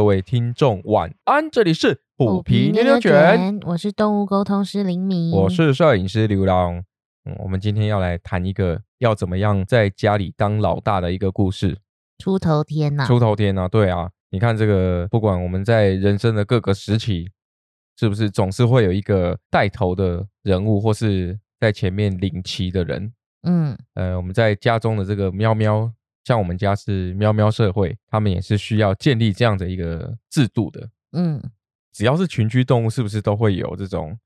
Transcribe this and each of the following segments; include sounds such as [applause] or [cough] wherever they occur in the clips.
各位听众晚安，这里是虎皮牛牛牛卷，，我是动物沟通师林明，我是摄影师刘浪。嗯，我们今天要来谈一个要怎么样在家里当老大的一个故事。出头天呐、出头天啊，对啊，你看这个，不管我们在人生的各个时期，是不是总是会有一个带头的人物，或是在前面领旗的人？嗯呃，我们在家中的这个喵喵，像我们家是喵喵社会，他们也是需要建立这样的一个制度的。嗯，只要是群居动物，是不是都会有这种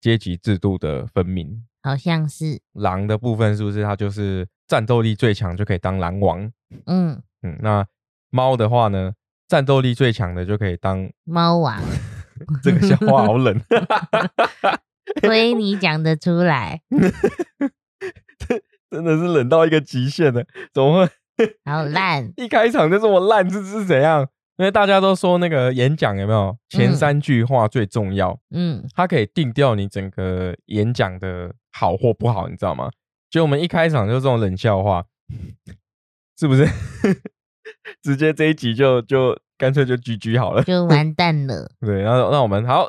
阶级制度的分明？好像是，狼的部分是不是它就是战斗力最强就可以当狼王？嗯，嗯，那猫的话呢，战斗力最强的就可以当猫王，[laughs] 这个笑话好冷，[laughs] 所以你讲得出来，[laughs] 真的是冷到一个极限了。怎么会 [laughs] 好烂，[laughs] 一开场就这么烂？这是怎样？因为大家都说那个演讲有没有前嗯三句话最重要，嗯，它可以定掉你整个演讲的好或不好，你知道吗？就我们一开场就这种冷笑话，[laughs] 是不是？直接这一集就就干脆就 GG 好了。就完蛋了，对，然后那我们好，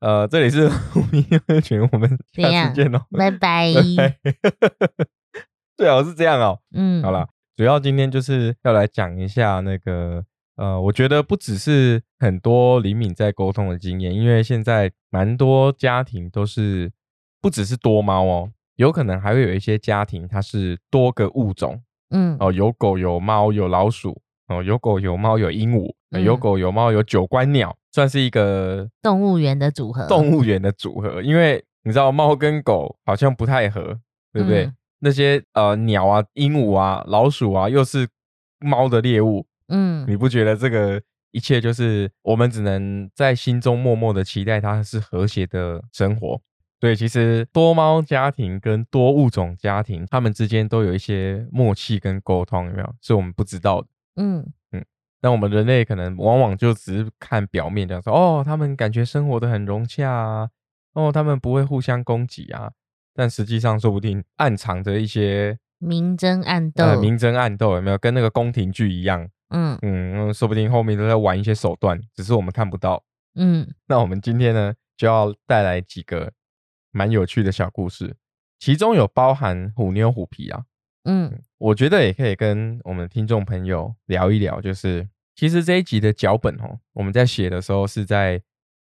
呃，这里是虎迷乐群，我们下次见喽，拜拜，拜拜。最好是这样哦。嗯，好了，主要今天就是要来讲一下那个，呃，我觉得不只是很多李敏在沟通的经验，因为现在蛮多家庭都是不只是多猫哦，有可能还会有一些家庭它是多个物种嗯，哦，有狗有猫有老鼠哦，有狗有猫有鹦鹉，呃有嗯。狗有猫有九官鸟，算是一个动物园的组合，动物园的组合，因为你知道猫跟狗好像不太合，对不对？嗯那些呃鸟啊、鹦鹉啊、老鼠啊，又是猫的猎物，嗯你不觉得这个一切就是我们只能在心中默默的期待它是和谐的生活？对，其实多猫家庭跟多物种家庭，他们之间都有一些默契跟沟通，有没有？是我们不知道的。嗯那我们人类可能往往就只是看表面，这样说哦，他们感觉生活的很融洽啊，哦，他们不会互相攻击啊，但实际上说不定暗藏着一些明争暗斗，呃明争暗斗，有没有？跟那个宫廷剧一样，嗯嗯，说不定后面都在玩一些手段，只是我们看不到。嗯那我们今天呢，就要带来几个蛮有趣的小故事，其中有包含虎妞虎皮啊，嗯我觉得也可以跟我们听众朋友聊一聊，就是其实这一集的脚本哦，我们在写的时候是在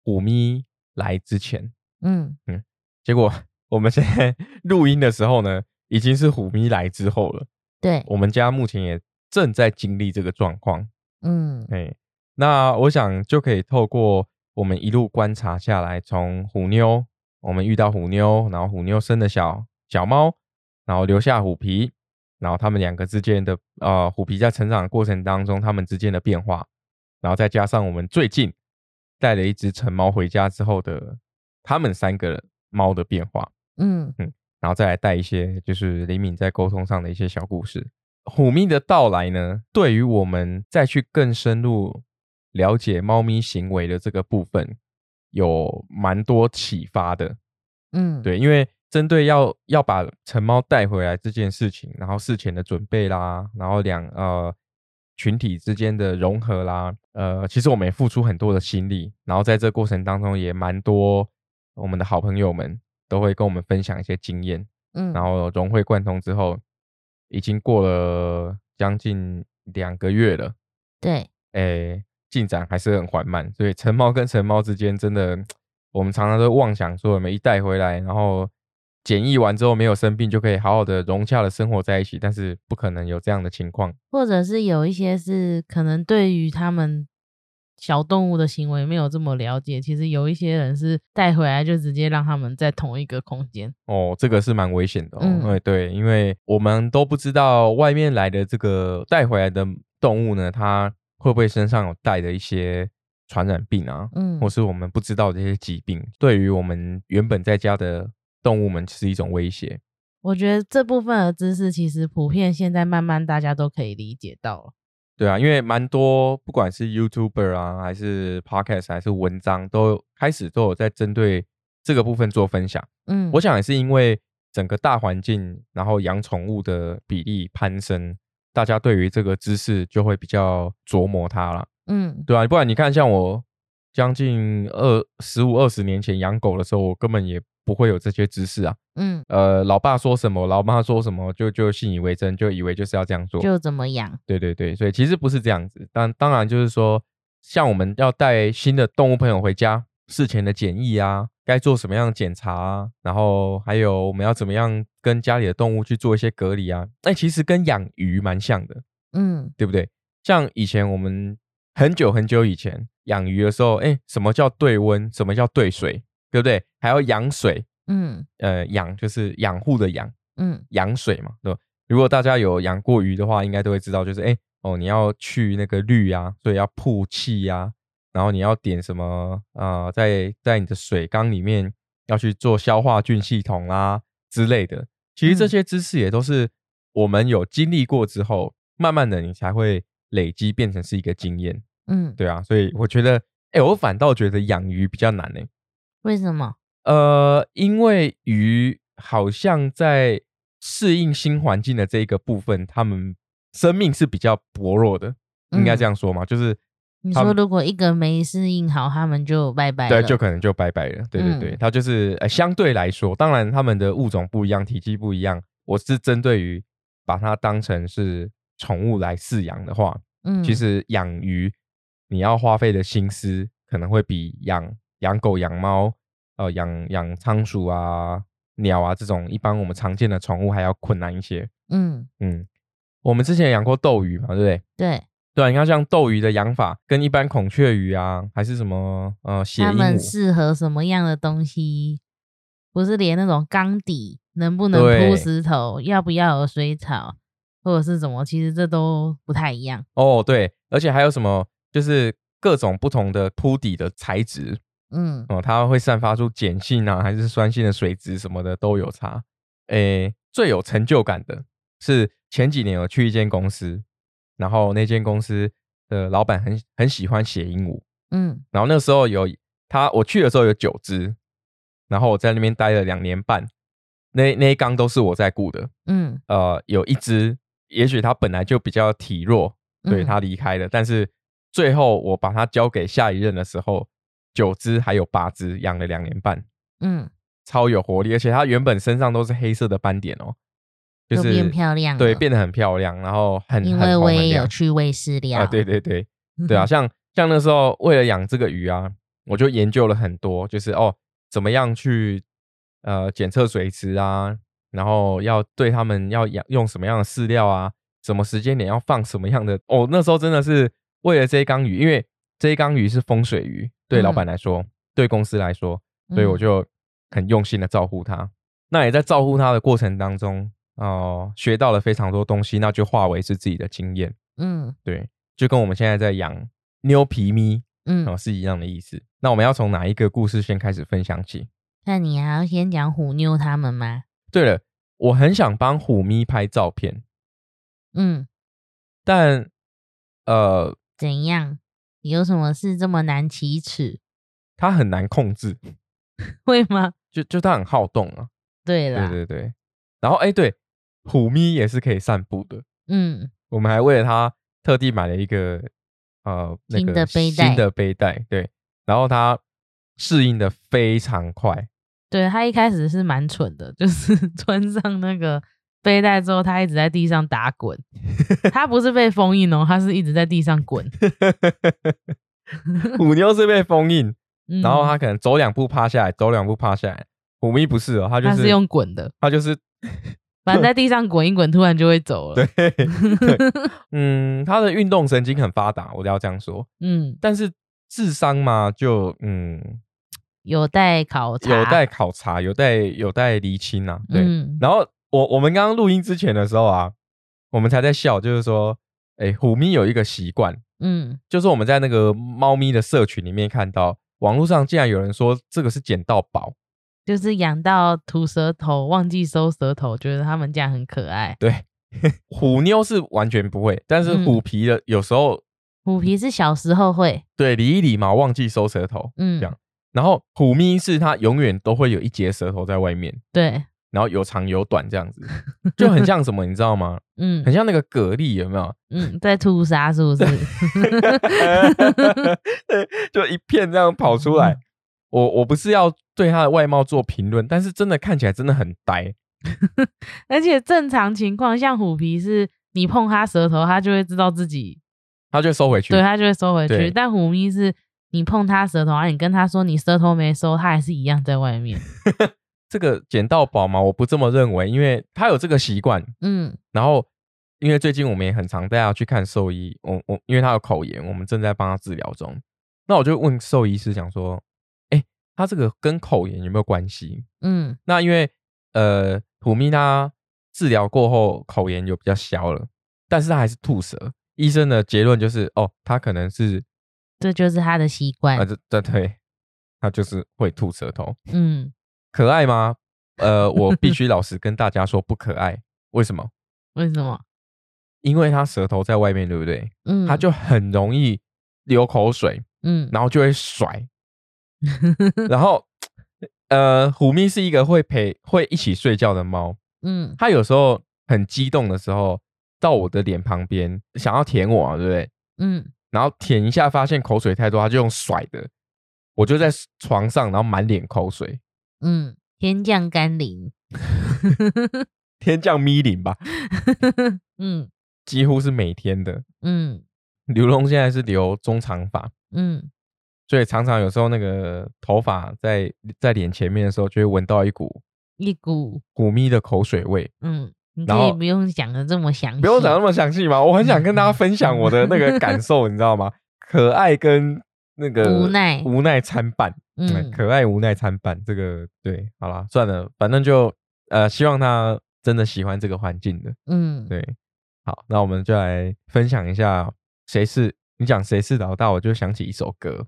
虎咪来之前，嗯嗯，结果我们现在录音的时候呢，[laughs] 已经是虎咪来之后了。对，我们家目前也正在经历这个状况，嗯。哎，那我想就可以透过我们一路观察下来，从虎妞，我们遇到虎妞，然后虎妞生的小小猫，然后留下虎皮，然后他们两个之间的呃虎皮在成长的过程当中，他们之间的变化，然后再加上我们最近带了一只成猫回家之后的他们三个猫的变化，嗯嗯然后再来带一些就是李敏在沟通上的一些小故事。虎咪的到来呢，对于我们再去更深入了解猫咪行为的这个部分，有蛮多启发的。嗯，对，因为针对要要把成猫带回来这件事情，然后事前的准备啦，然后两呃群体之间的融合啦，呃，其实我们也付出很多的心力，然后在这过程当中也蛮多我们的好朋友们都会跟我们分享一些经验，嗯，然后融会贯通之后，已经过了将近两个月了，对，诶，进展还是很缓慢，所以成猫跟成猫之间真的，我们常常都妄想说，我们一带回来，然后检疫完之后没有生病，就可以好好的融洽的生活在一起，但是不可能有这样的情况。或者是有一些是可能对于他们小动物的行为没有这么了解，其实有一些人是带回来就直接让他们在同一个空间。哦，这个是蛮危险的哦。嗯对对，因为我们都不知道外面来的这个带回来的动物呢，它会不会身上有带的一些传染病啊，嗯或是我们不知道这些疾病，对于我们原本在家的动物们是一种威胁。我觉得这部分的知识其实普遍现在慢慢大家都可以理解到了。对啊，因为蛮多不管是 YouTuber 啊，还是 Podcast，还是文章，都开始都有在针对这个部分做分享。嗯，我想也是因为整个大环境，然后养宠物的比例攀升，大家对于这个知识就会比较琢磨它了。嗯对啊，不然你看，像我将近二十五二十年前养狗的时候，我根本也不会有这些知识啊。嗯，呃，老爸说什么，老妈说什么，就就信以为真，就以为就是要这样做。就怎么养？对对对，所以其实不是这样子。但当然就是说，像我们要带新的动物朋友回家，事前的检疫啊，该做什么样的检查啊，然后还有我们要怎么样跟家里的动物去做一些隔离啊，那其实跟养鱼蛮像的，嗯对不对？像以前我们很久很久以前养鱼的时候，哎，什么叫对温？什么叫对水？对不对？还要养水，嗯呃，养就是养护的养。嗯养水嘛，对吧？如果大家有养过鱼的话，应该都会知道，就是哎、哦，你要去那个氯啊，所以要曝气呀，然后你要点什么啊、呃在在你的水缸里面要去做消化菌系统啊之类的。其实这嗯些知识也都是我们有经历过之后，慢慢的你才会累积变成是一个经验，嗯，对啊。所以我觉得，哎、我反倒觉得养鱼比较难呢、为什么？呃，因为鱼好像在适应新环境的这一个部分，它们生命是比较薄弱的，应该这嗯样说嘛？就是你说们如果一个没适应好，它们就拜拜了。对，就可能就拜拜了。对对对，嗯它就是呃相对来说，当然它们的物种不一样，体积不一样。我是针对于把它当成是宠物来饲养的话，嗯，其实养鱼你要花费的心思可能会比养养狗、养猫、呃养养仓鼠啊、鸟啊这种一般我们常见的宠物还要困难一些。嗯嗯，我们之前养过斗鱼嘛，对不对？对，对啊，你看像斗鱼的养法跟一般孔雀鱼啊，还是什么呃血他们适合什么样的东西？不是连那种缸底能不能对铺石头，要不要有水草，或者是什么，其实这都不太一样。哦对，而且还有什么就是各种不同的铺底的材质嗯。哦，它会散发出碱性啊，还是酸性的水质什么的都有差。诶，最有成就感的是前几年我去一间公司，然后那间公司的老板很很喜欢写鹦鹉，嗯。然后那时候有他我去的时候有九只，然后我在那边待了两年半，那那一缸都是我在雇的，嗯。呃，有一只也许它本来就比较体弱，对嗯。它离开了，但是最后我把它交给下一任的时候，九只还有八只，养了两年半。嗯，超有活力，而且它原本身上都是黑色的斑点哦，就就是变漂亮。对，变得很漂亮，然后很很因为我也有去喂饲料。啊，对对对对啊，[laughs] 像像那时候为了养这个鱼啊，我就研究了很多，就是哦，怎么样去呃检测水质啊，然后要对它们要养用什么样的饲料啊，什么时间点要放什么样的哦，那时候真的是为了这一缸鱼，因为这一缸鱼是风水鱼，对老板嗯来说，对公司来说，所以我嗯就很用心的照顾它。那也在照顾他的过程当中，哦、学到了非常多东西，那就化为是自己的经验。嗯对，就跟我们现在在养妞皮咪嗯哦，是一样的意思。那我们要从哪一个故事先开始分享起？那你还要先讲虎妞他们吗？对了，我很想帮虎咪拍照片，嗯，但呃，怎样？有什么事这么难启齿？他很难控制，[laughs] 会吗？就就他很好动啊。对啦，对对对，然后哎，对，虎咪也是可以散步的。嗯我们还为了它特地买了一个呃那新个的背带新的背带，对，然后它适应的非常快，对他一开始是蛮蠢的，就是 [laughs] 穿上那个背带之后，他一直在地上打滚。他不是被封印哦，他是一直在地上滚。虎妞是被封印，嗯然后他可能走两步趴下来，走两步趴下来。虎咪不是哦，它就是他是用滚的，他就是反正在地上滚一滚，突然就会走了。对对，[laughs] 嗯，它的运动神经很发达，我要这样说。嗯，但是智商嘛，就嗯有待考察，有待考察，有待有待厘清啊。对，嗯然后我我们刚刚录音之前的时候啊，我们才在笑，就是说，哎，虎咪有一个习惯，嗯。就是我们在那个猫咪的社群里面看到，网络上竟然有人说这个是捡到宝，就是养到吐舌头，忘记收舌头，觉得他们这样很可爱。对，[laughs] 虎妞是完全不会，但是嗯。虎皮的有时候虎皮是小时候会，对理一理毛忘记收舌头，嗯。这，样。然后虎咪是它永远都会有一截舌头在外面，对，然后有长有短这样子，就很像什么，你知道吗？[laughs] 嗯很像那个蛤蜊，有没有？嗯，在屠杀是不是？[laughs] 对，就一片这样跑出来。我我不是要对它的外貌做评论，但是真的看起来真的很呆。[laughs] 而且正常情况，像虎皮是你碰它舌头，它就会知道自己，它就收回去。对，它就会收回对去。但虎咪是你碰它舌头，然后你跟它说你舌头没收，它还是一样在外面。这个捡到宝嘛，我不这么认为，因为他有这个习惯。嗯然后，因为最近我们也很常带他去看兽医，我我因为他有口炎，我们正在帮他治疗中。那我就问兽医师讲说，哎，他这个跟口炎有没有关系？嗯那因为呃，虎咪他治疗过后口炎有比较消了，但是他还是吐舌。医生的结论就是，哦，他可能是这就是他的习惯啊，。这这对，他就是会吐舌头。嗯，可爱吗？呃，[laughs] 我必须老实跟大家说，不可爱。为什么？为什么？因为它舌头在外面，对不对？嗯，它就很容易流口水，嗯然后就会甩。[laughs] 然后，呃，虎咪是一个会陪、会一起睡觉的猫。嗯它有时候很激动的时候，到我的脸旁边想要舔我、啊，对不对？嗯然后舔一下，发现口水太多，它就用甩的。我就在床上，然后满脸口水，嗯，天降甘霖。[laughs] 天降咪零吧，[laughs] 嗯几乎是每天的。嗯刘龙现在是留中长发，嗯所以常常有时候那个头发在在脸前面的时候，就会闻到一股一股古咪的口水味。嗯，你可以不用讲的这么详细，不用讲那么详细嘛，我很想跟大家分享我的那个感受，[laughs] 你知道吗？可爱跟那个无奈无奈参半，嗯，嗯。可爱无奈参半，这个对，好啦，算了，反正就呃，希望他真的喜欢这个环境的，嗯。对，好，那我们就来分享一下谁是你讲谁是老大，我就想起一首歌，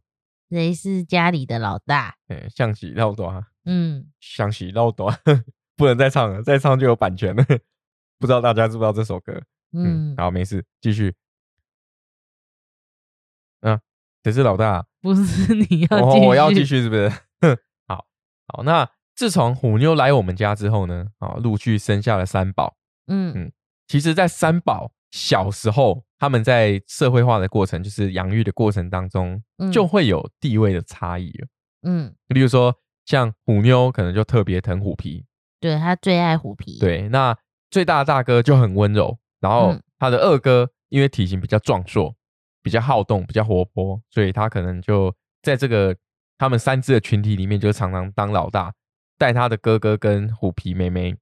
谁是家里的老大？哎，象棋绕短，嗯，象棋绕短，[laughs] 不能再唱了，再唱就有版权了，[laughs] 不知道大家知不知道这首歌？嗯，嗯，好，没事，继续。嗯、谁是老大？不是你要哦，继续，我要继续是不是？[laughs] 好好，那自从虎妞来我们家之后呢，啊，陆续生下了三宝。嗯嗯其实，在三宝小时候，他们在社会化的过程，就是养育的过程当中，嗯就会有地位的差异了。嗯，例如说，像虎妞可能就特别疼虎皮，对他最爱虎皮，，对，那最大的大哥就很温柔，然后嗯他的二哥因为体型比较壮硕，比较好动，比较活泼，所以他可能就在这个他们三只的群体里面，就常常当老大，带他的哥哥跟虎皮妹妹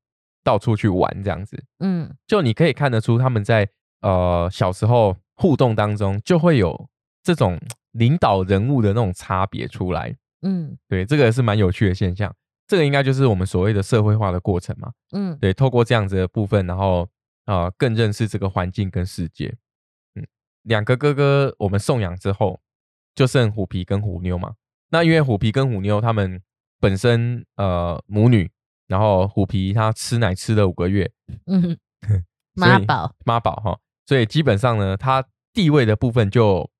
到处去玩，这样子。嗯就你可以看得出他们在呃小时候互动当中，就会有这种领导人物的那种差别出来。嗯对，这个是蛮有趣的现象。这个应该就是我们所谓的社会化的过程嘛。嗯对，透过这样子的部分，然后呃更认识这个环境跟世界。嗯，两个哥哥我们送养之后，就剩虎皮跟虎妞嘛。那因为虎皮跟虎妞他们本身呃母女，然后虎皮它吃奶吃了五个月，[laughs] 嗯，所以妈宝，妈宝哈，所以基本上呢，它地位的部分就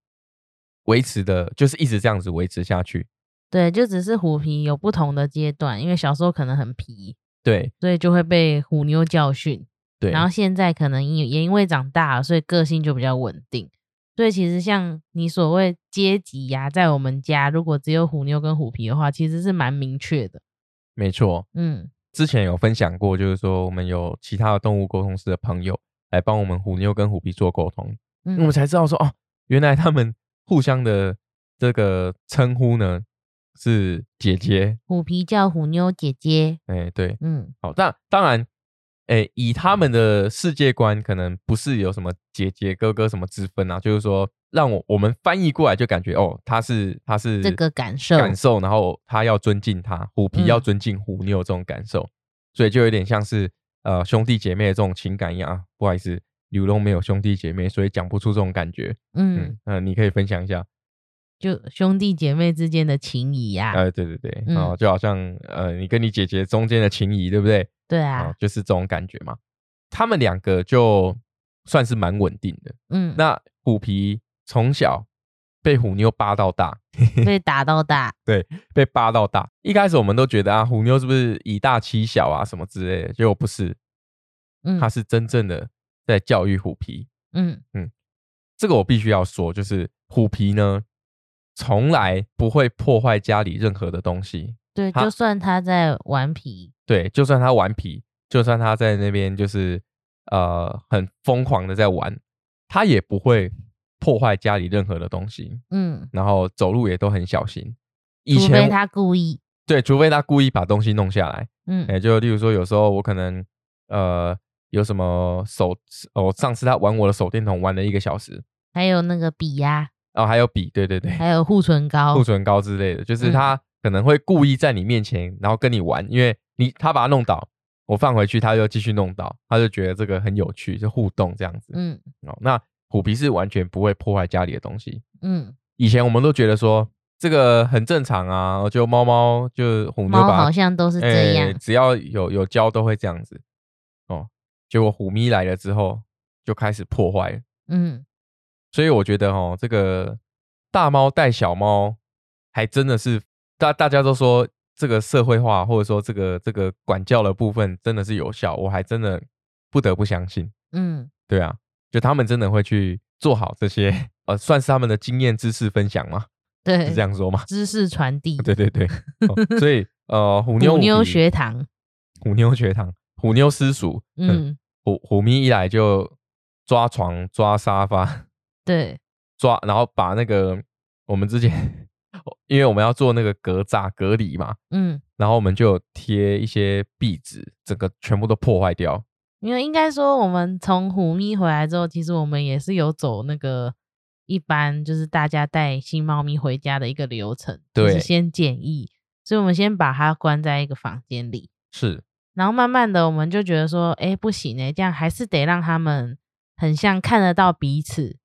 维持的，就是一直这样子维持下去。对，就只是虎皮有不同的阶段，因为小时候可能很皮，对所以就会被虎妞教训，对，然后现在可能因也因为长大了，所以个性就比较稳定。所以其实像你所谓阶级呀、在我们家如果只有虎妞跟虎皮的话，其实是蛮明确的。没错，嗯。之前有分享过，就是说我们有其他的动物沟通师的朋友来帮我们虎妞跟虎皮做沟通，我们嗯。才知道说哦，原来他们互相的这个称呼呢是姐姐。虎皮叫虎妞姐姐，哎，对，嗯。好，但当然，哎，以他们的世界观，可能不是有什么姐姐哥哥什么之分啊，就是说让我我们翻译过来就感觉哦，他是他是这个感受感受，然后他要尊敬他，虎皮要嗯尊敬虎你有这种感受，所以就有点像是呃兄弟姐妹的这种情感一样啊。不好意思，刘龙没有兄弟姐妹，所以讲不出这种感觉。嗯嗯，，呃，你可以分享一下。就兄弟姐妹之间的情谊呀、呃，对对对，嗯哦，就好像呃你跟你姐姐中间的情谊，对不对？对啊、啊，就是这种感觉嘛。他们两个就算是蛮稳定的。嗯，那虎皮从小被虎妞扒到大，被 [laughs] 打到大，对被扒到大。一开始我们都觉得啊，虎妞是不是以大欺小啊什么之类的，结果不是，嗯他是真正的在教育虎皮。嗯嗯这个我必须要说，就是虎皮呢，从来不会破坏家里任何的东西。对，就算他在顽皮，对，就算他顽皮，就算他在那边就是呃很疯狂的在玩，他也不会破坏家里任何的东西。嗯，然后走路也都很小心。以除非前他故意，对，除非他故意把东西弄下来，嗯哎、就例如说有时候我可能呃有什么手，哦，上次他玩我的手电筒玩了一个小时，还有那个笔呀、然后还有笔，对对对，还有护唇膏，护唇膏之类的，就是嗯他可能会故意在你面前，然后跟你玩，因为你他把它弄倒，我放回去，他就继续弄倒，他就觉得这个很有趣，就互动这样子。嗯哦，那虎皮是完全不会破坏家里的东西。嗯，以前我们都觉得说这个很正常啊，就猫猫就虎妞猫把好像都是这样，哎只要有有教都会这样子。哦，结果虎咪来了之后就开始破坏。嗯所以我觉得哦，这个大猫带小猫，还真的是大大家都说这个社会化，或者说这个这个管教的部分真的是有效，我还真的不得不相信。嗯对啊，就他们真的会去做好这些，呃，算是他们的经验知识分享吗？对，是这样说吗？[laughs] 知识传递，对对对，[laughs] 哦所以呃，虎妞虎妞学堂，虎妞学堂，虎妞私塾，嗯，嗯，虎虎咪一来就抓床、抓沙发、对，抓，然后把那个我们之前，因为我们要做那个隔栅隔离嘛，嗯，然后我们就贴一些壁纸，整个全部都破坏掉。因为应该说我们从虎咪回来之后，其实我们也是有走那个一般就是大家带新猫咪回家的一个流程，就是对。先检疫，所以我们先把它关在一个房间里，是，然后慢慢的我们就觉得说，哎，不行哎，这样还是得让他们很像看得到彼此，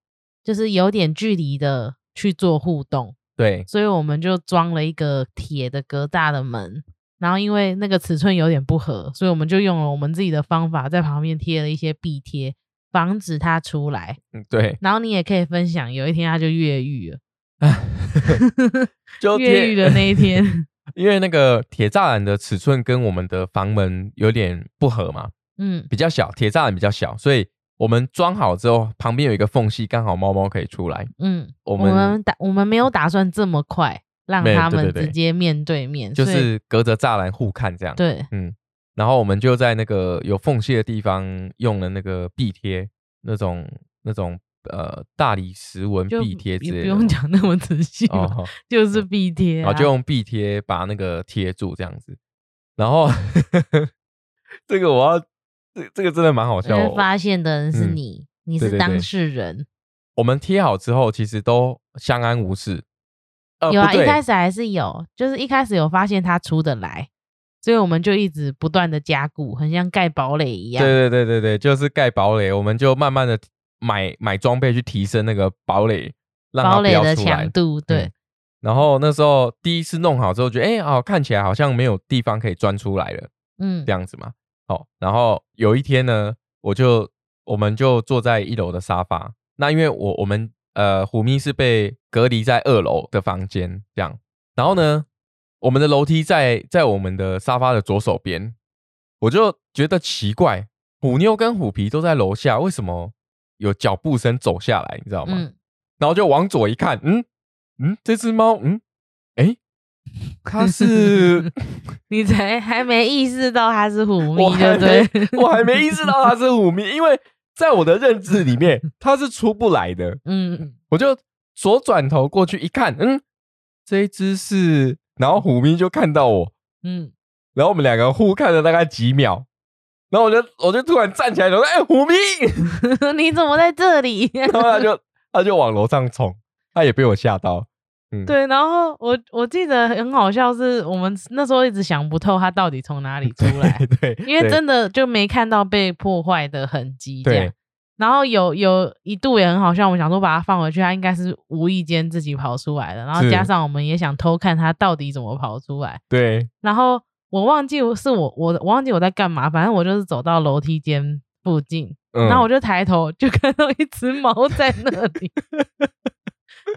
就是有点距离的去做互动，对，所以我们就装了一个铁的隔栅的门。然后因为那个尺寸有点不合，所以我们就用了我们自己的方法，在旁边贴了一些壁贴，防止它出来。嗯，对，然后你也可以分享，有一天它就越狱了，[laughs] 就越狱的那一天，[laughs] 因为那个铁栅栏的尺寸跟我们的房门有点不合嘛，嗯比较小，铁栅栏比较小，所以我们装好之后，旁边有一个缝隙，刚好猫猫可以出来。嗯，我我们们打我们没有打算这么快让没他们直接面对面，就是隔着栅栏互看这样。，对，嗯，然后我们就在那个有缝隙的地方用了那个壁贴，那种那种呃大理石纹壁贴之类的。用讲那么仔细，哦，[laughs] 就是壁贴、啊，然后就用壁贴把那个贴住这样子。然后 [laughs] 这个我要这这个真的蛮好笑哦。为发现的人是嗯你，你是对对对当事人。我们贴好之后，其实都相安无事。呃，有啊，一开始还是有，就是一开始有发现他出得来，所以我们就一直不断的加固，很像盖堡垒一样。对对对对对，就是盖堡垒，我们就慢慢的买买装备去提升那个堡垒，让堡垒的强。度，对嗯，然后那时候第一次弄好之后，觉得哎，哦，看起来好像没有地方可以钻出来了，嗯这样子嘛。好，然后有一天呢，我就我们就坐在一楼的沙发，那因为我我们呃虎咪是被隔离在二楼的房间这样，然后呢，我们的楼梯在在我们的沙发的左手边，我就觉得奇怪，虎妞跟虎皮都在楼下，为什么有脚步声走下来？你知道吗？嗯，然后就往左一看，嗯嗯，这只猫，嗯，哎，它是 [laughs] 你才还没意识到他是虎咪，我还对不对？没我还没意识到他是虎咪，因为在我的认知里面，它是出不来的。嗯，我就左转头过去一看，嗯，这一只是，然后虎咪就看到我，嗯，然后我们两个互看了大概几秒，然后我就我就突然站起来，说：“哎、虎咪！” [laughs] 你怎么在这里？然后他就他就往楼上冲，他也被我吓到。嗯，对，然后我我记得很好笑，是我们那时候一直想不透他到底从哪里出来，对，因为真的就没看到被破坏的痕迹，这样。然后有有一度也很好笑，我们想说把它放回去，它应该是无意间自己跑出来的，然后加上我们也想偷看它到底怎么跑出来，对。然后我忘记是我我我忘记我在干嘛，反正我就是走到楼梯间附近，嗯然后我就抬头就看到一只猫在那里，[laughs]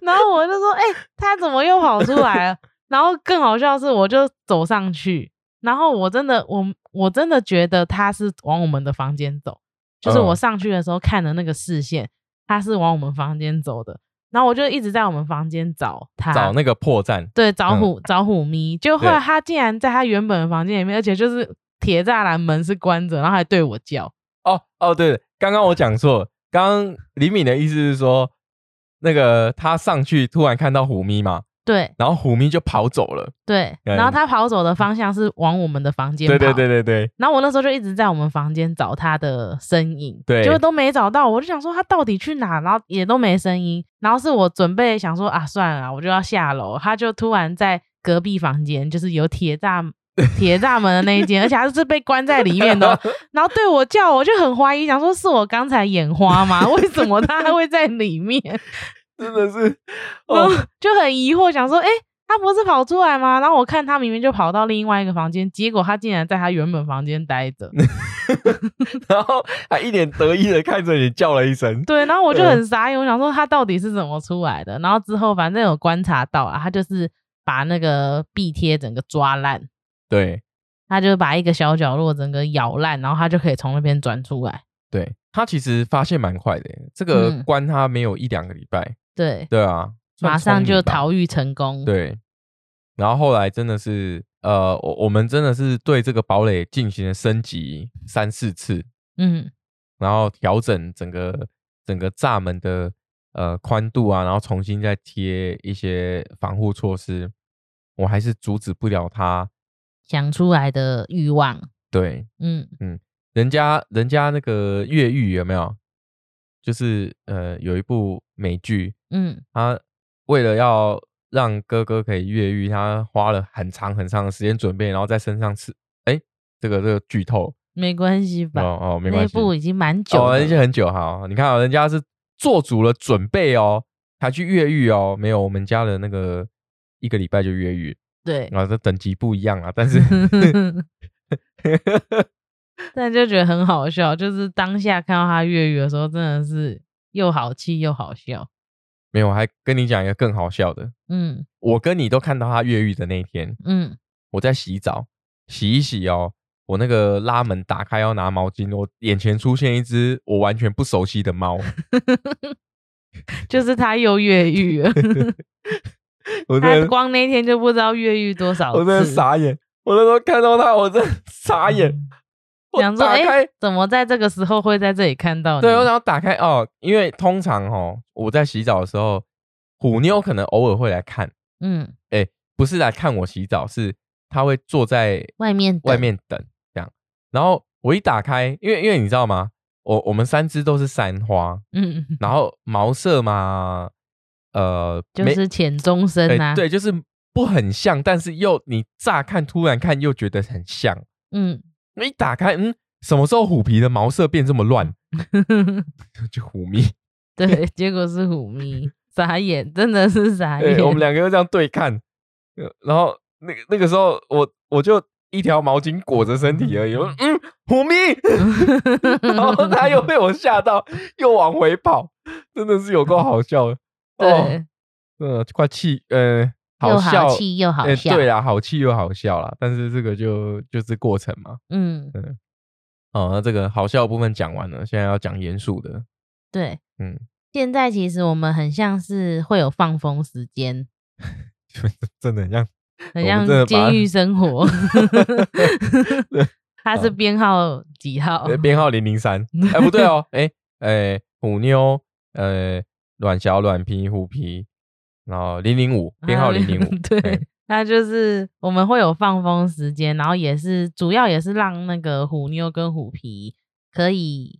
然后我就说：“哎、他怎么又跑出来了？”然后更好笑的是，我就走上去，然后我真的，我我真的觉得他是往我们的房间走，就是我嗯上去的时候看的那个视线，他是往我们房间走的。然后我就一直在我们房间找他，找那个破绽，对，找嗯虎、找虎咪，就后来他竟然在他原本的房间里面，而且就是铁栅栏门是关着，然后还对我叫。哦哦，对，刚刚我讲错，刚刚李敏的意思是说，那个他上去突然看到虎咪嘛，对然后虎咪就跑走了。对，嗯然后他跑走的方向是往我们的房间跑。对对对对对，然后我那时候就一直在我们房间找他的身影，对结果都没找到。我就想说他到底去哪，然后也都没声音。然后是我准备想说啊，算了，我就要下楼，他就突然在隔壁房间，就是有铁栅 [laughs] 铁栅门的那一间，[laughs] 而且他是被关在里面的哦。[laughs] 然后对我叫，我就很怀疑，想说是我刚才眼花吗？为什么他还会在里面？真的是然哦，就很疑惑，想说，哎、他不是跑出来吗？然后我看他明明就跑到另外一个房间，结果他竟然在他原本房间待着。然后还一脸得意的看着你叫了一声，对，然后我就很傻眼，我想说他到底是怎么出来的？然后之后反正有观察到啊，他就是把那个壁贴整个抓烂，对他就把一个小角落整个咬烂，然后他就可以从那边钻出来。对，他其实发现蛮快的耶，这个嗯关他没有一两个礼拜，对，对啊，算马上就明吧逃狱成功。对，然后后来真的是，呃，我我们真的是对这个堡垒进行了升级三四次，嗯，然后调整整个整个栅门的呃宽度啊，然后重新再贴一些防护措施，我还是阻止不了它。想出来的欲望，对，嗯嗯人家人家那个越狱有没有？就是呃有一部美剧，嗯，他为了要让哥哥可以越狱，他花了很长很长的时间准备，然后在身上吃。哎，这个这个剧透没关系吧？哦哦，没那关系。部已经蛮久哦，了，而且很久哈。你看啊、人家是做足了准备哦，才去越狱哦。没有，我们家的那个一个礼拜就越狱对，啊，这等级不一样啊。但是 [laughs] 但就觉得很好笑，就是当下看到他越狱的时候，真的是又好气又好笑。没有，我还跟你讲一个更好笑的。嗯我跟你都看到他越狱的那一天，嗯，我在洗澡，洗一洗哦，我那个拉门打开要拿毛巾，我眼前出现一只我完全不熟悉的猫，[laughs] 就是他又越狱了，[laughs] [laughs] 我光那天就不知道越狱多少次。我真的傻眼，我那时候看到他，我真的傻眼。我想说，哎、怎么在这个时候会在这里看到你？对，我想要打开哦，因为通常哦，我在洗澡的时候，虎妞可能偶尔会来看，嗯，不是来看我洗澡，是她会坐在外面外，面等这样。然后我一打开，因为因为你知道吗？我我们三只都是三花，嗯，然后毛色嘛，呃，就是浅中深啊。，哎对，就是不很像，但是又你乍看突然看又觉得很像。嗯，一打开，嗯，什么时候虎皮的毛色变这么乱？[laughs] 就虎咪。对，[laughs] 结果是虎咪，傻眼，真的是傻眼。对，我们两个又这样对看，呃然后那个那个时候我我就一条毛巾裹着身体而已，我嗯，虎咪，[laughs] 然后他又被我吓到，又往回跑，真的是有够好笑的。哦，对，呃，快气，呃，好笑，好气又好呃笑。对啦，好气又好笑啦，但是这个就就是过程嘛。嗯，哦，那这个好笑的部分讲完了，现在要讲严肃的。对。嗯，现在其实我们很像是会有放风时间，[laughs] 真的很像，很像监狱生活。[laughs] 对 [laughs] 它是编号几号？呃编号零零三，哎，不对哦，哎哎，虎妞，呃，卵小卵皮虎皮，然后零零五，编号零零五，对哎，那就是我们会有放风时间，然后也是主要也是让那个虎妞跟虎皮可以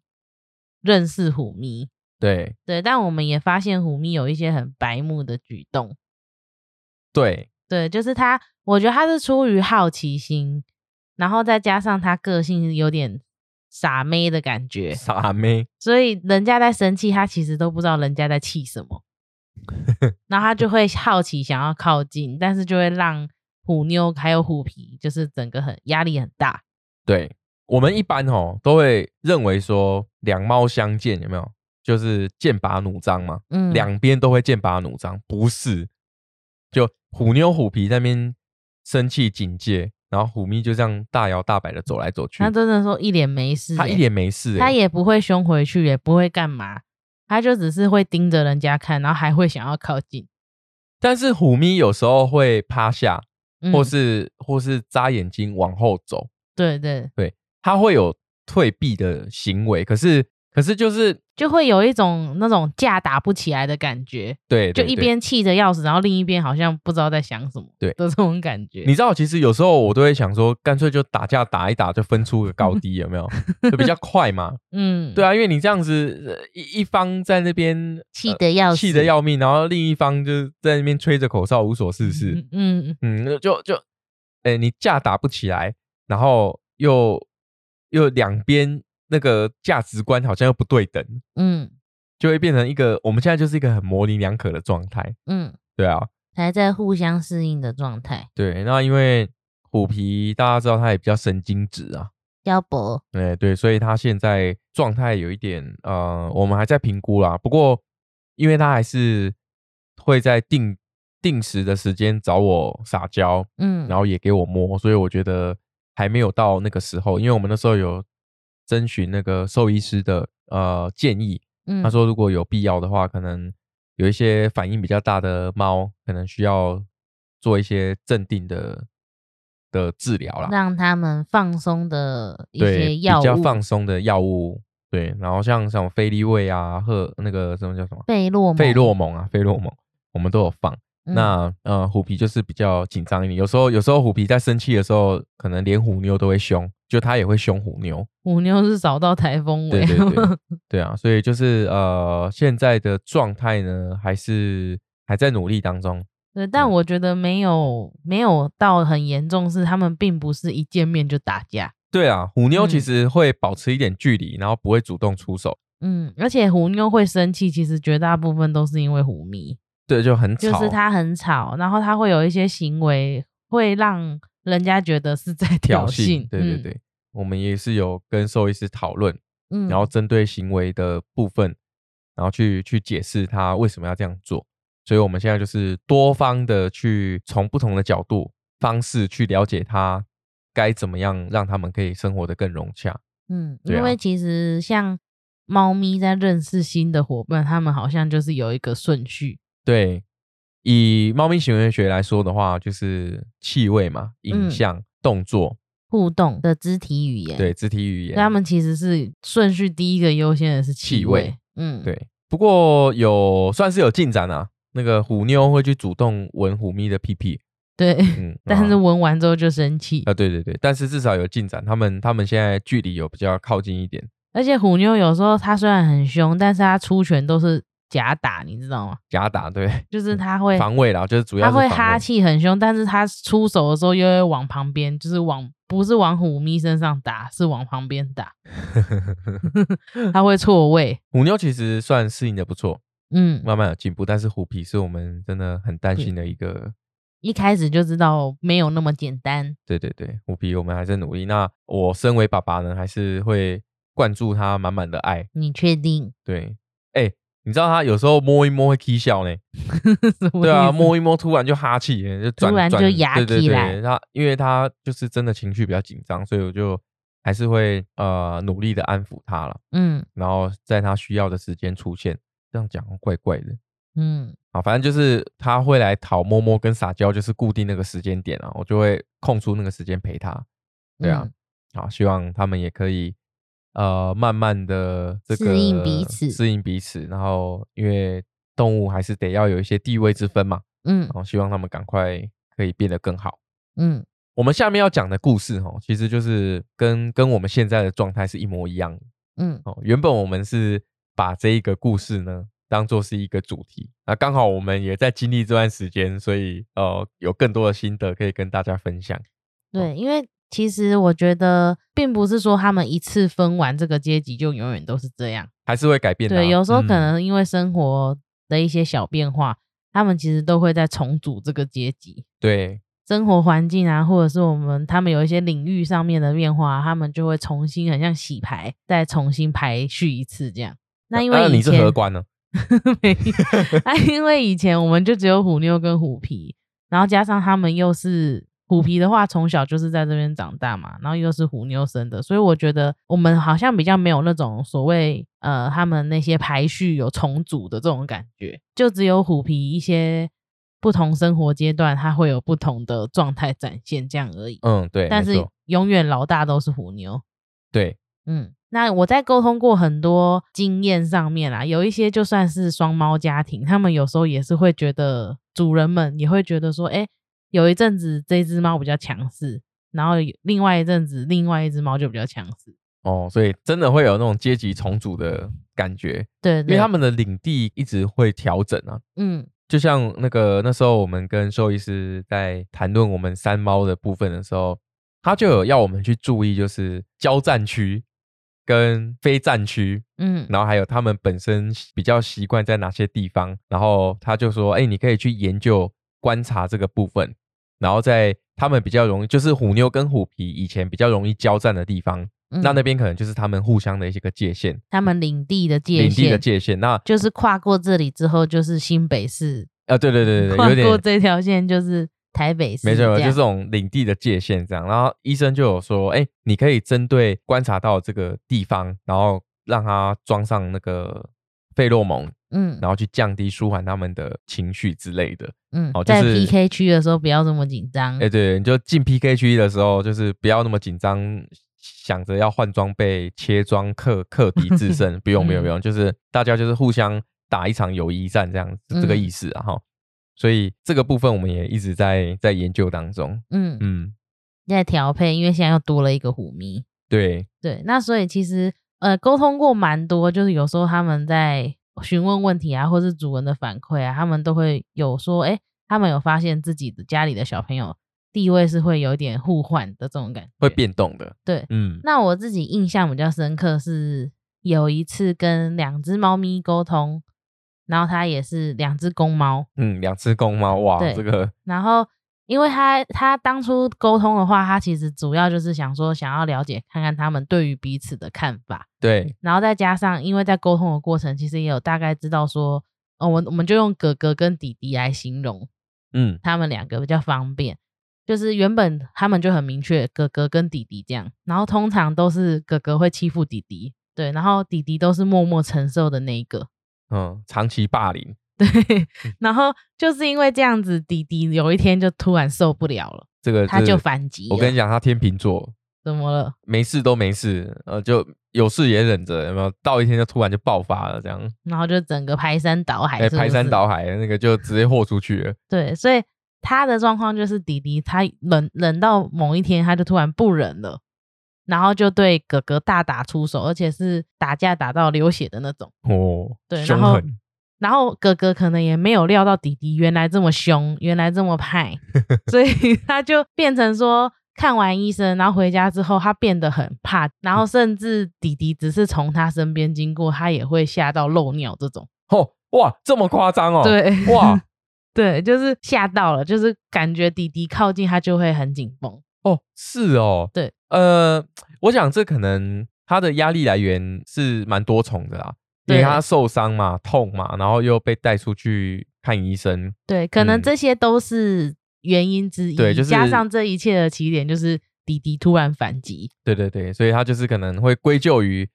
认识虎咪。对对，但我们也发现虎咪有一些很白目的举动。对对，就是他，我觉得他是出于好奇心，然后再加上他个性有点傻妹的感觉，傻妹，所以人家在生气，他其实都不知道人家在气什么，[laughs] 然后他就会好奇想要靠近，但是就会让虎妞还有虎皮，就是整个很压力很大。对我们一般哦都会认为说两猫相见有没有？就是剑拔弩张嘛，嗯，两边都会剑拔弩张，不是？就虎妞虎皮在那边生气警戒，然后虎咪就这样大摇大摆的走来走去他，真的说一脸没事欸，他一脸没事、欸，他也不会凶回去，也不会干嘛，他就只是会盯着人家看，然后还会想要靠近，但是虎咪有时候会趴下，嗯。或是或是眨眼睛往后走，对。对，他会有退避的行为，可是可是就是就会有一种那种架打不起来的感觉，对，就一边气得要死，然后另一边好像不知道在想什么，对的这种感觉。你知道，其实有时候我都会想说，干脆就打架打一打，就分出个高低，有没有？就比较快嘛。[laughs] 嗯，对啊，因为你这样子，呃一一方在那边气得要死，气得要命，然后另一方就在那边吹着口哨无所事事，嗯，嗯嗯，嗯，就就，哎、你架打不起来，然后又又两边那个价值观好像又不对等，嗯就会变成一个我们现在就是一个很模棱两可的状态。嗯，对啊，还在互相适应的状态。对，那因为虎皮大家知道他也比较神经质啊，腰博，对对，所以他现在状态有一点呃，我们还在评估啦。不过，因为他还是会在定定时的时间找我撒娇，嗯，然后也给我摸，所以我觉得还没有到那个时候。因为我们那时候有征询那个兽医师的呃建议，嗯他说如果有必要的话，可能有一些反应比较大的猫，可能需要做一些镇定的的治疗啦。让他们放松的一，些药物比较，放松的药物，对，然后像像菲利卫啊，赫那个什么叫什么费洛蒙，费洛蒙啊，费洛蒙，我们都有放。嗯那呃，虎皮就是比较紧张一点，有时候有时候虎皮在生气的时候，可能连虎妞都会凶，就他也会凶虎妞。虎妞是找到台风尾，对对对 [laughs] 对啊，所以就是呃，现在的状态呢，还是还在努力当中。对，但嗯我觉得没有没有到很严重，是他们并不是一见面就打架。对啊，虎妞其嗯实会保持一点距离，然后不会主动出手。嗯，而且虎妞会生气，其实绝大部分都是因为虎迷，对，就很吵。就是他很吵，然后他会有一些行为会让人家觉得是在挑衅。对对对，我们也是有跟兽医师讨论，嗯，嗯，然后针对行为的部分，然后去去解释他为什么要这样做。所以我们现在就是多方的去从不同的角度方式去了解他该怎么样让他们可以生活的更融洽。嗯，啊因为其实像猫咪在认识新的伙伴，他们好像就是有一个顺序。对，以猫咪行为学来说的话，就是气味嘛、影嗯。像、动作，互动的肢体语言，对，肢体语言，所以他们其实是顺序第一个优先的是气气味嗯，，对，不过有算是有进展啊。那个虎妞会去主动闻虎咪的屁屁，[laughs] 对，嗯，但是闻完之后就生气，啊，对对对，但是至少有进展，他们他们现在距离有比较靠近一点，而且虎妞有时候它虽然很凶，但是它出拳都是假打，你知道吗？假打对，就是他会防卫啦，就是主要他会哈气很凶，但是他出手的时候又会往旁边，就是往不是往虎咪身上打，是往旁边打，[laughs] 他会错位。虎妞其实算适应的不错，嗯，慢慢有进步，但是虎皮是我们真的很担心的一个，一开始就知道没有那么简单。对对对，虎皮我们还在努力。那我身为爸爸呢，还是会灌注他满满的爱，你确定？对，哎、你知道他有时候摸一摸会 k 笑呢，[laughs] 对啊，摸一摸突然就哈气，就转突然就转压对对起来。对，他因为他就是真的情绪比较紧张，所以我就还是会呃努力的安抚他了，嗯。然后在他需要的时间出现。这样讲怪怪的。嗯。啊，反正就是他会来讨摸摸跟撒娇，就是固定那个时间点啊，我就会空出那个时间陪他。对啊，嗯。好，希望他们也可以呃慢慢的这个适应彼此适应彼此。然后因为动物还是得要有一些地位之分嘛，嗯然后希望他们赶快可以变得更好。嗯我们下面要讲的故事哦，其实就是跟跟我们现在的状态是一模一样的嗯哦。原本我们是把这一个故事呢当做是一个主题，那刚好我们也在经历这段时间，所以呃有更多的心得可以跟大家分享。对，因为其实我觉得，并不是说他们一次分完这个阶级就永远都是这样。还是会改变的啊、对，有时候可嗯能因为生活的一些小变化，他们其实都会在重组这个阶级。对生活环境啊，或者是我们他们有一些领域上面的变化，他们就会重新很像洗牌，再重新排序一次这样。那因为你是前荷官呢？[laughs] 没有，[laughs] 那因为以前我们就只有虎妞跟虎皮，然后加上他们又是虎皮的话，从小就是在这边长大嘛，然后又是虎妞生的，所以我觉得我们好像比较没有那种所谓呃他们那些排序有重组的这种感觉，就只有虎皮一些不同生活阶段，它会有不同的状态展现这样而已。嗯，对，但是永远老大都是虎妞。对，嗯，那我在沟通过很多经验上面啦，有一些就算是双猫家庭，他们有时候也是会觉得主人们也会觉得说，哎，有一阵子这只猫比较强势，然后另外一阵子另外一只猫就比较强势。哦，所以真的会有那种阶级重组的感觉，对对，因为他们的领地一直会调整啊。嗯就像那个那时候我们跟兽医师在谈论我们山猫的部分的时候，他就有要我们去注意，就是交战区跟非战区，嗯然后还有他们本身比较习惯在哪些地方，然后他就说，哎，你可以去研究观察这个部分，然后在他们比较容易，就是虎妞跟虎皮以前比较容易交战的地方，嗯那那边可能就是他们互相的一些个界限，他们领地的界限领地的限，界限。那就是跨过这里之后就是新北市，啊，对对对对跨对，有点过这条线就是台北市，没错，就是这种领地的界限这样。然后医生就有说，哎，你可以针对观察到这个地方，然后让它装上那个费洛蒙，嗯然后去降低、舒缓他们的情绪之类的。嗯，在哦就是 PK 区的时候不要这么紧张哎，，对，你就进 PK 区的时候，就是不要那么紧张，想着要换装备、切装、克克敌制胜，不用不用不用，就是大家就是互相打一场友谊战这样，是这个意思啊哈。所以这个部分我们也一直在在研究当中。嗯，嗯，在调配，因为现在又多了一个虎迷，对，对，那所以其实呃沟通过蛮多，就是有时候他们在询问问题啊，或是主人的反馈啊，他们都会有说，哎，他们有发现自己的家里的小朋友地位是会有一点互换的这种感觉，会变动的。对。嗯，那我自己印象比较深刻是有一次跟两只猫咪沟通，然后它也是两只公猫，嗯，两只公猫，哇，这个然后，因为他他当初沟通的话，他其实主要就是想说，想要了解看看他们对于彼此的看法，对，然后再加上，因为在沟通的过程，其实也有大概知道说，哦，我我们就用哥哥跟弟弟来形容嗯，他们两个比较方便。就是原本他们就很明确，哥哥跟弟弟这样，然后通常都是哥哥会欺负弟弟，对，然后弟弟都是默默承受的那一个，嗯，长期霸凌，对，然后就是因为这样子，弟弟有一天就突然受不了了。这个他就反击。我跟你讲，他天秤座，怎么了？没事都没事，呃，就有事也忍着，有没有？到一天就突然就爆发了，这样，然后就整个排山倒海排山倒海，那个就直接豁出去了。对，所以他的状况就是弟弟他忍忍到某一天，他就突然不忍了，然后就对哥哥大打出手，而且是打架打到流血的那种。哦，对然后然后哥哥可能也没有料到弟弟原来这么凶，原来这么派，[laughs] 所以他就变成说，看完医生，然后回家之后，他变得很怕，然后甚至弟弟只是从他身边经过，他也会吓到漏尿这种。哦，哇，这么夸张哦，，对，哇，[laughs] 对，就是吓到了，就是感觉弟弟靠近他就会很紧绷。哦，是哦，对，呃，我想这可能他的压力来源是蛮多重的啦，因为对。他受伤嘛，痛嘛，然后又被带出去看医生，对，可能嗯。这些都是原因之一，对就是加上这一切的起点就是弟弟突然反击。对对对，所以他就是可能会归咎于，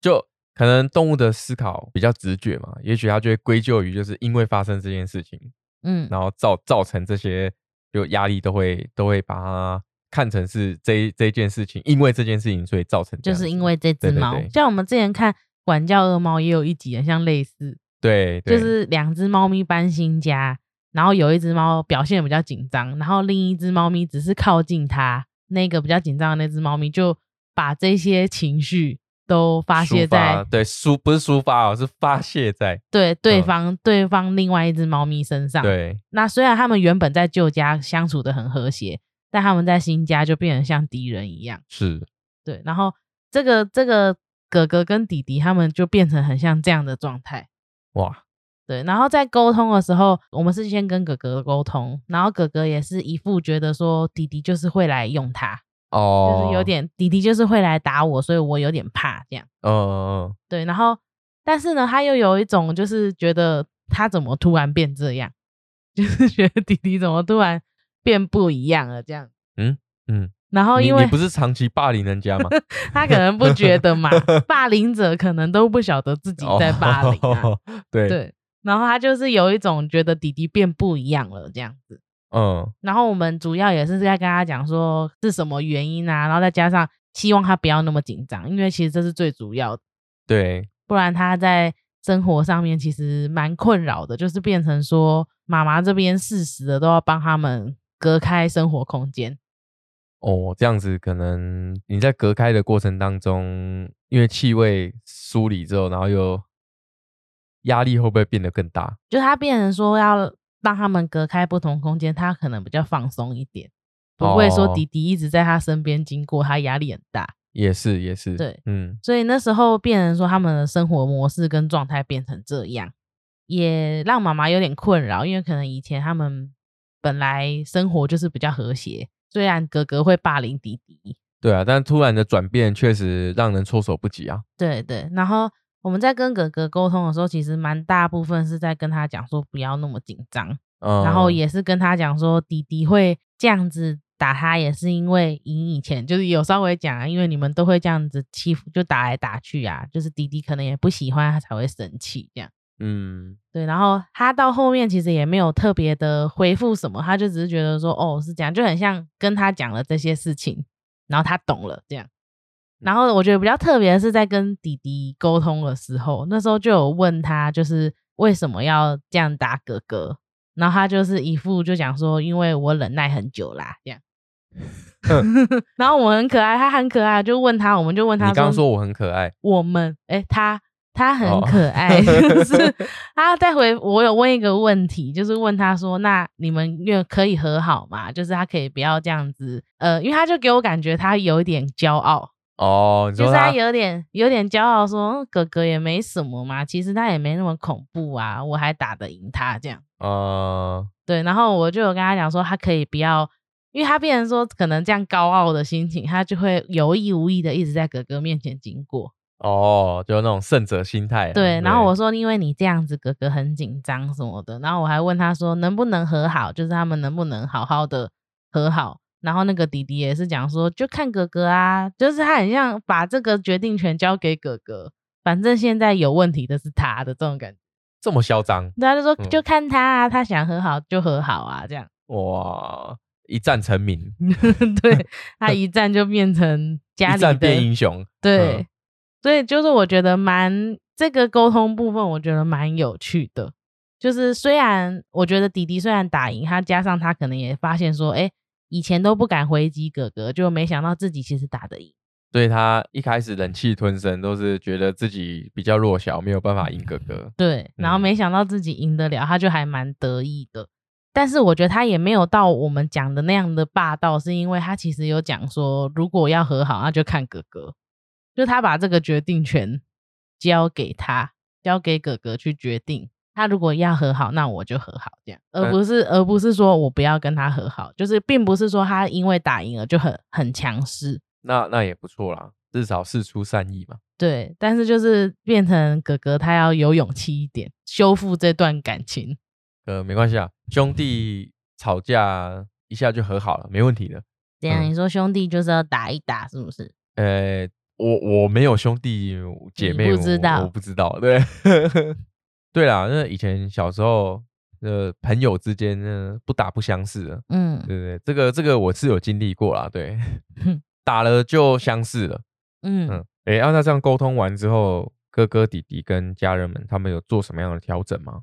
就可能动物的思考比较直觉嘛，也许他就会归咎于就是因为发生这件事情，嗯，然后造造成这些就压力都会都会把它看成是这这件事情，因为这件事情所以造成就是因。为这只猫，像我们之前看管教恶猫也有一集很像类似，对对。就是两只猫咪搬新家，然后有一只猫表现比较紧张，然后另一只猫咪只是靠近它，那个比较紧张的那只猫咪就把这些情绪都发泄在对抒不是抒发哦，是发泄在 [laughs] 对对嗯。方、对方另外一只猫咪身上。对。那虽然他们原本在旧家相处的很和谐，但他们在新家就变得像敌人一样。是。对，然后这个这个哥哥跟弟弟他们就变成很像这样的状态。哇对，然后在沟通的时候，我们是先跟哥哥沟通，然后哥哥也是一副觉得说弟弟就是会来用他，哦，就是有点弟弟就是会来打我，所以我有点怕这样。嗯嗯对，然后但是呢，他又有一种就是觉得他怎么突然变这样，[laughs] 就是觉得弟弟怎么突然变不一样了这样。嗯嗯，然后因为你你不是长期霸凌人家吗？[laughs] 他可能不觉得嘛，霸凌者可能都不晓得自己在霸凌啊。哦对，对，然后他就是有一种觉得弟弟变不一样了这样子。嗯然后我们主要也是在跟他讲说是什么原因啊，然后再加上希望他不要那么紧张，因为其实这是最主要的，对，不然他在生活上面其实蛮困扰的，就是变成说妈妈这边适时的都要帮他们隔开生活空间。哦，这样子可能你在隔开的过程当中，因为气味梳理之后，然后又压力会不会变得更大？就他变成说要让他们隔开不同空间，他可能比较放松一点，不会说哦弟弟一直在他身边经过，他压力很大。也是也是，对，嗯所以那时候变成说他们的生活模式跟状态变成这样，也让妈妈有点困扰，因为可能以前他们本来生活就是比较和谐，虽然哥哥会霸凌弟弟，对啊，但突然的转变确实让人措手不及啊。对对，然后我们在跟哥哥沟通的时候，其实蛮大部分是在跟他讲说不要那么紧张，嗯，然后也是跟他讲说弟弟会这样子打他，也是因为你以前就是有稍微讲啊，因为你们都会这样子欺负，就打来打去啊，就是弟弟可能也不喜欢他才会生气这样。嗯对，然后他到后面其实也没有特别的回复什么，他就只是觉得说，哦，是这样，就很像跟他讲了这些事情，然后他懂了这样。然后我觉得比较特别的是在跟弟弟沟通的时候，那时候就有问他，就是为什么要这样打哥哥，然后他就是一副就讲说，因为我忍耐很久啦，这样。[laughs] 然后我很可爱，他很可爱，就问他，我们就问他你刚刚说我很可爱，我们，哎、他他很哦可爱，就 [laughs] 是他带回我有问一个问题，就是问他说，那你们愿可以和好吗？就是他可以不要这样子，呃，因为他就给我感觉他有一点骄傲，哦，就是他有点有点骄傲说，嗯哥哥也没什么嘛，其实他也没那么恐怖啊，我还打得赢他这样。呃，对，然后我就有跟他讲说，他可以不要，因为他变成说可能这样高傲的心情，他就会有意无意的一直在哥哥面前经过。哦，就那种胜者心态啊。对，然后我说，因为你这样子，哥哥很紧张什么的，然后我还问他说，能不能和好，就是他们能不能好好的和好。然后那个弟弟也是讲说，就看哥哥啊，就是他很像把这个决定权交给哥哥，反正现在有问题的是他的这种感觉。这么嚣张，他就说嗯就看他啊，他想和好就和好啊，这样。哇，一战成名，[laughs] 对 [laughs] 他一战就变成 [laughs] 家里一战变的英雄。对，嗯所以就是我觉得蛮这个沟通部分，我觉得蛮有趣的。就是虽然我觉得弟弟虽然打赢他，加上他可能也发现说，哎，以前都不敢回击哥哥，就没想到自己其实打得赢。所以他一开始忍气吞声，都是觉得自己比较弱小，没有办法赢哥哥。对，然后嗯没想到自己赢得了，他就还蛮得意的。但是我觉得他也没有到我们讲的那样的霸道，是因为他其实有讲说，如果要和好，那就看哥哥，就他把这个决定权交给他，交给哥哥去决定。他如果要和好，那我就和好，这样，而嗯不是、而不是说我不要跟他和好，就是并不是说他因为打赢了就很很强势，那那也不错啦，至少事出善意嘛。对，但是就是变成哥哥他要有勇气一点，修复这段感情。呃，没关系啊，兄弟吵架一下就和好了，没问题的。这样嗯你说兄弟就是要打一打，是不是？呃，我我没有兄弟姐妹，你不知道我不知道。对，[laughs] 对啦，那以前小时候，呃，朋友之间呢不打不相识了，嗯对不对？这个这个我是有经历过啦，对哼，[laughs] 打了就相识了。嗯嗯，诶，啊，那这样沟通完之后，哥哥弟弟跟家人们他们有做什么样的调整吗？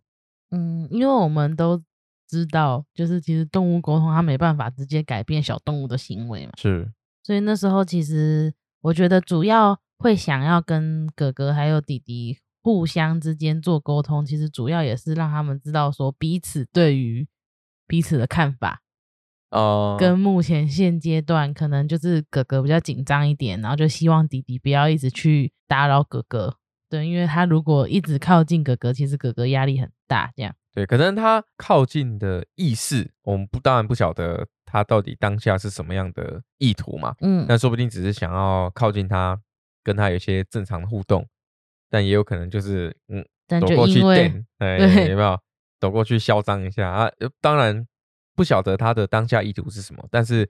嗯，因为我们都知道，就是其实动物沟通它没办法直接改变小动物的行为嘛，是，所以那时候其实我觉得主要会想要跟哥哥还有弟弟互相之间做沟通，其实主要也是让他们知道说彼此对于彼此的看法。哦，跟目前现阶段可能就是哥哥比较紧张一点，然后就希望弟弟不要一直去打扰哥哥。对，因为他如果一直靠近哥哥，其实哥哥压力很大。这样，对，可能他靠近的意识，我们不当然不晓得他到底当下是什么样的意图嘛。嗯那说不定只是想要靠近他，跟他有一些正常的互动。但也有可能就是嗯，但就走过去因为电，哎，对有没有走过去嚣张一下啊？呃当然不晓得他的当下意图是什么，但是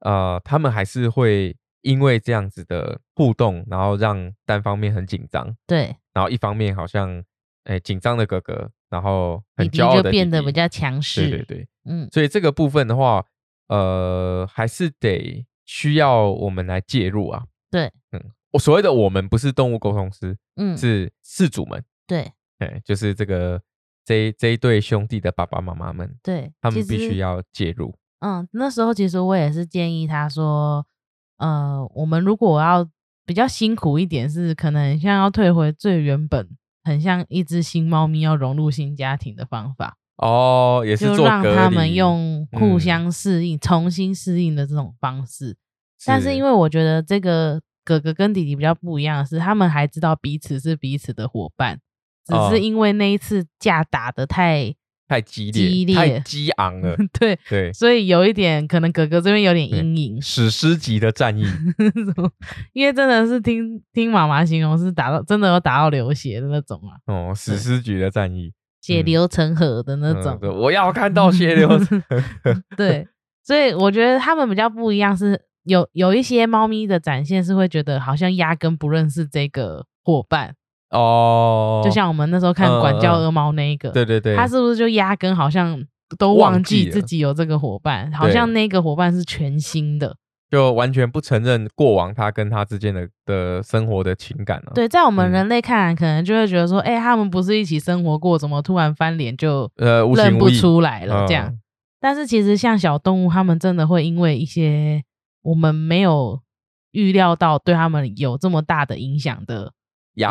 呃，他们还是会因为这样子的互动，然后让单方面很紧张，对，然后一方面好像哎紧张的哥哥，然后弟弟很骄傲就的变得比较强势。对对对，嗯，所以这个部分的话，呃，还是得需要我们来介入啊。对，嗯，我所谓的我们不是动物沟通师，嗯，是饲主们，对哎，就是这个这这一对兄弟的爸爸妈妈们，对，他们必须要介入。嗯，那时候其实我也是建议他说，呃，我们如果要比较辛苦一点，是可能很像要退回最原本，很像一只新猫咪要融入新家庭的方法，哦，也是就做隔让他们离用互嗯相适应、重新适应的这种方式。但是因为为我觉得这个哥哥跟弟弟比较不一样的是，他们还知道彼此是彼此的伙伴，只哦是因为那一次架打的太太激烈、激烈太激昂了，对，对，所以有一点可能哥哥这边有点对阴影。史诗级的战役，[laughs] 因为真的是听听妈妈形容是打到真的有打到流血的那种啊，哦，史诗级的战役血嗯流成河的那种。嗯对我要看到血流成河。对，所以我觉得他们比较不一样是，有有一些猫咪的展现是会觉得好像压根不认识这个伙伴，哦，就像我们那时候看嗯管教嗯鹅猫那一个，对对对，他是不是就压根好像都忘忘记自己有这个伙伴，好像那个伙伴是全新的。就完全不承认过往他跟他之间的的生活的情感了。对，在我们嗯人类看来，可能就会觉得说，哎、他们不是一起生活过，怎么突然翻脸就呃，认不出来了？这样。嗯但是其实像小动物，他们真的会因为一些我们没有预料到对他们有这么大的影响的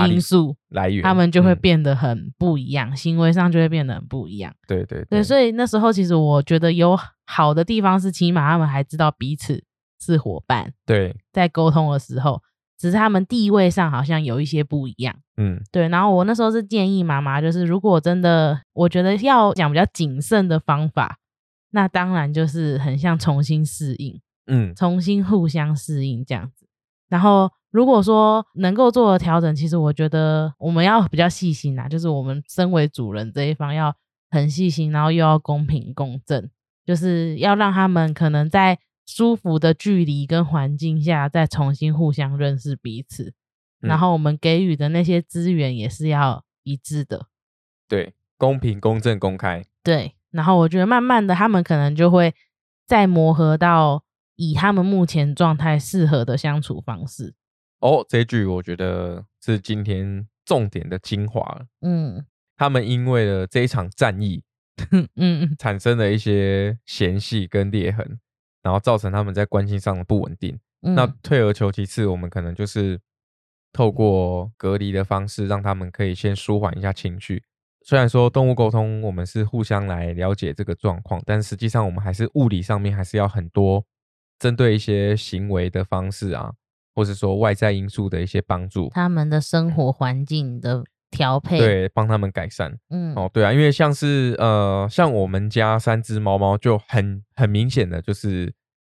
因素，来源，他们就会嗯变得很不一样，行为上就会变得很不一样。对对对，所以那时候其实我觉得有好的地方是，起码他们还知道彼此是伙伴，对，在沟通的时候，只是他们地位上好像有一些不一样。嗯对，然后我那时候是建议妈妈，就是如果真的，我觉得要讲比较谨慎的方法，那当然就是很像重新适应，嗯重新互相适应这样子。然后如果说能够做的调整，其实我觉得我们要比较细心啊，就是我们身为主人这一方要很细心，然后又要公平公正，就是要让他们可能在舒服的距离跟环境下，再重新互相认识彼此。然嗯后我们给予的那些资源也是要一致的，对，公平、公正、公开，对。然后我觉得慢慢的，他们可能就会再磨合到以他们目前状态适合的相处方式。哦，这句我觉得是今天重点的精华了。嗯他们因为了这一场战役，嗯嗯，产生了一些嫌隙跟裂痕，然后造成他们在关系上的不稳定。嗯那退而求其次，我们可能就是透过隔离的方式，让他们可以先舒缓一下情绪。虽然说动物沟通，我们是互相来了解这个状况，但实际上我们还是物理上面还是要很多针对一些行为的方式啊，或是说外在因素的一些帮助，他们的生活环境的调配，，对，帮他们改善。嗯哦，对啊，因为像是呃，像我们家三只猫猫就很很明显的就是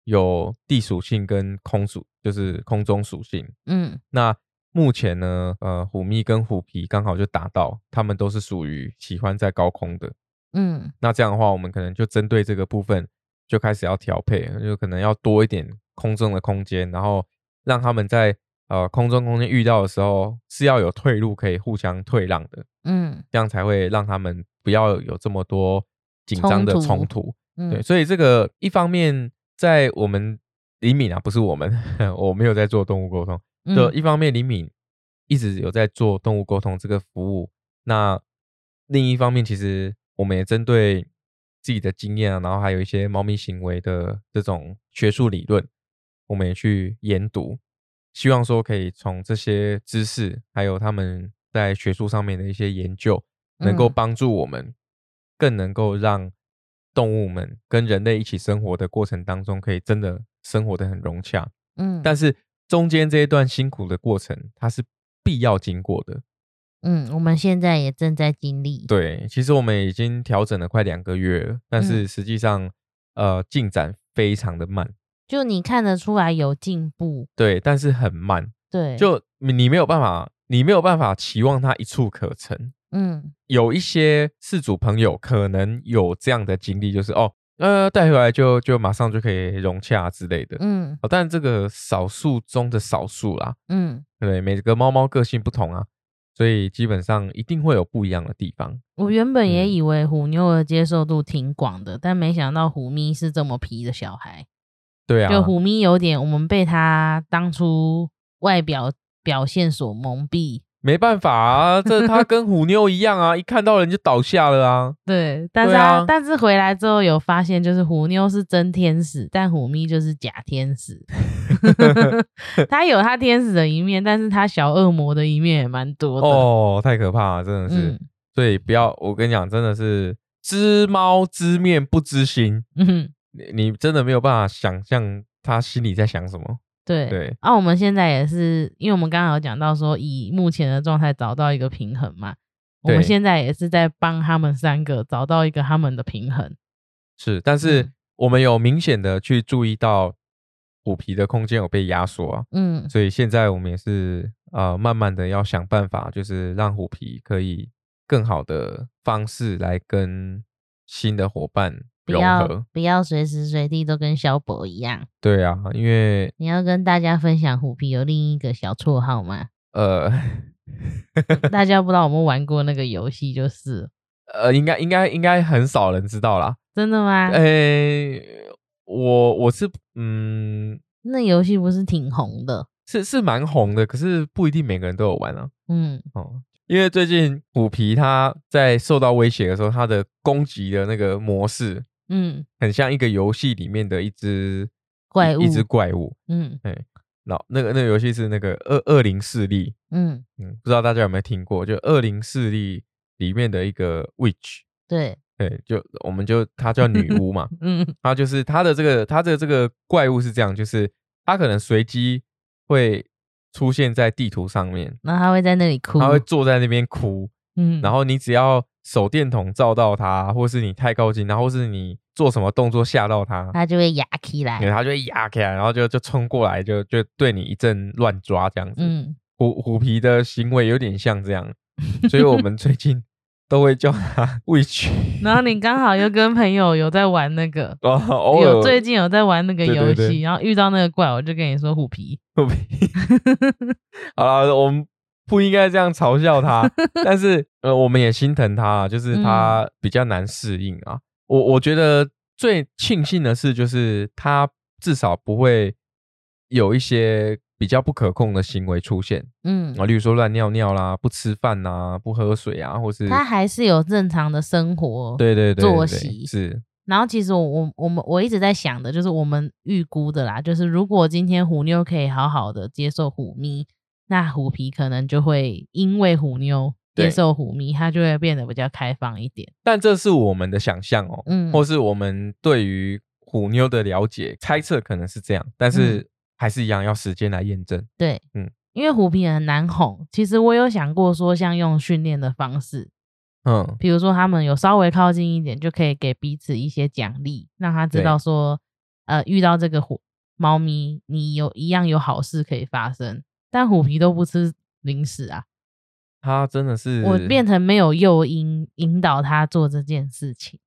有地属性跟空属，就是空中属性。嗯那目前呢，呃，虎咪跟虎皮刚好就达到，它们都是属于喜欢在高空的。嗯那这样的话，我们可能就针对这个部分就开始要调配，就可能要多一点空中的空间，然后让他们在呃空中空间遇到的时候是要有退路可以互相退让的。嗯这样才会让他们不要有这么多紧张的冲突冲突。嗯，对，所以这个一方面在我们李敏啊，不是我们，[laughs] 我没有在做动物沟通。就嗯一方面，李敏一直有在做动物沟通这个服务。那另一方面，其实我们也针对自己的经验啊，然后还有一些猫咪行为的这种学术理论，我们也去研读，希望说可以从这些知识，还有他们在学术上面的一些研究，能够嗯帮助我们更能够让动物们跟人类一起生活的过程当中，可以真的生活的很融洽。嗯，但是中间这一段辛苦的过程，它是必要经过的。嗯，我们现在也正在经历，对，其实我们已经调整了快两个月了，但嗯是实际上，呃，进展非常的慢。就你看得出来有进步，对，但是很慢。对，就你没有办法，你没有办法期望它一触可成。嗯有一些事主朋友可能有这样的经历，就是哦，呃，带回来就就马上就可以融洽之类的。嗯哦，但这个少数中的少数啦，嗯，对，每个猫猫个性不同啊，所以基本上一定会有不一样的地方。我原本也嗯以为虎妞的接受度挺广的，但没想到虎咪是这么皮的小孩。对啊，就虎咪有点，我们被他当初外表表现所蒙蔽。没办法啊，这他跟虎妞一样啊，一看到人就倒下了啊。对，但是啊但是回来之后有发现，就是虎妞是真天使，但虎咪就是假天使。[laughs] 他有他天使的一面，但是他小恶魔的一面也蛮多的。哦，太可怕了，真的是。嗯所以不要，我跟你讲，真的是知猫知面不知心，嗯，你你真的没有办法想象他心里在想什么。对对，啊，我们现在也是，因为我们刚刚有讲到说，以目前的状态找到一个平衡嘛。我们现在也是在帮他们三个找到一个他们的平衡。是，但是嗯我们有明显的去注意到虎皮的空间有被压缩啊，嗯所以现在我们也是呃慢慢的要想办法，就是让虎皮可以更好的方式来跟新的伙伴融不要。不要随时随地都跟小宝一样。对啊，因为你要跟大家分享虎皮有另一个小绰号吗？呃 [laughs] 大家不知道我们玩过那个游戏，就是呃，应该应该应该很少人知道啦。真的吗？诶、我我是嗯那游戏不是挺红的？是是蛮红的，可是不一定每个人都有玩啊。嗯哦，因为最近虎皮它在受到威胁的时候，它的攻击的那个模式嗯。很像一个游戏里面的一只怪物一一只怪物。嗯。哎，那那个那个游戏是那个恶恶灵势力，嗯，嗯，不知道大家有没有听过？就恶灵势力里面的一个 witch，对，对，就我们就她叫女巫嘛，[laughs] 嗯。它就是它的这个它的这个怪物是这样，就是它可能随机会出现在地图上面，那它会在那里哭，它会坐在那边哭，嗯，然后你只要手电筒照到它，或是你太靠近，然后或是你做什么动作吓到它，它就会压起对来。它就会压起来，然后就就冲过来，就就对你一阵乱抓这样子。嗯，虎虎皮的行为有点像这样，[laughs] 所以我们最近都会叫它 [laughs] witch。然后你刚好又跟朋友有在玩那个，哦，偶尔有最近有在玩那个游戏，对对对然后遇到那个怪，我就跟你说虎皮。虎皮。[laughs] 好了，我们不应该这样嘲笑他，[laughs] 但是呃，我们也心疼他啊，就是他比较难适应啊。我我觉得最庆幸的是，就是他至少不会有一些比较不可控的行为出现嗯，啊，例如说乱尿尿啦、不吃饭呐、不喝水啊，或是他还是有正常的生活。对对对对作息是然后其实我我我们我一直在想的就是我们预估的啦，就是如果今天虎妞可以好好的接受虎咪，那虎皮可能就会因为虎妞对接受虎咪，它就会变得比较开放一点。但这是我们的想象哦，嗯，或是我们对于虎妞的了解猜测可能是这样，但是还是一样要时间来验证。对，嗯，因为虎皮很难哄。其实我有想过说，像用训练的方式，嗯，比如说他们有稍微靠近一点，就可以给彼此一些奖励，让他知道说，呃，遇到这个虎猫咪，你有一样有好事可以发生。但虎皮都不吃零食啊，他真的是我变成没有诱因引导他做这件事情。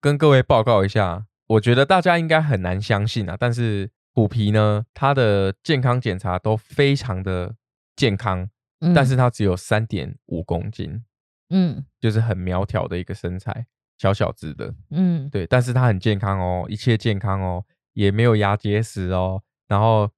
跟各位报告一下，我觉得大家应该很难相信啊，但是虎皮呢，它的健康检查都非常的健康，嗯，但是它只有三点五公斤，嗯。就是很苗条的一个身材，小小只的，嗯。对，但是它很健康哦，一切健康哦，也没有牙结石哦，然后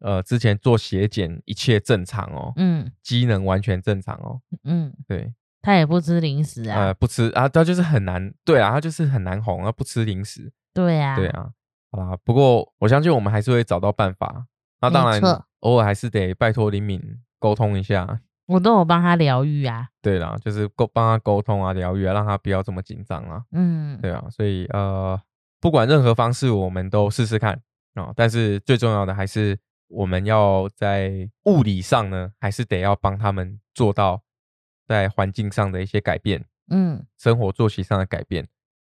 呃，之前做血检一切正常哦，嗯机能完全正常哦，嗯，对，他也不吃零食啊，呃，不吃啊，他就是很难，对啊，他就是很难哄啊，不吃零食，对啊，对啊，好啦，不过我相信我们还是会找到办法，那当然偶尔还是得拜托林敏沟通一下，[laughs] 我都有帮他疗愈啊，对啦，就是沟帮他沟通啊，疗愈啊，让他不要这么紧张啊，嗯，对啊，所以呃，不管任何方式，我们都试试看。啊、哦。但是最重要的还是我们要在物理上呢，还是得要帮他们做到在环境上的一些改变，嗯生活作息上的改变。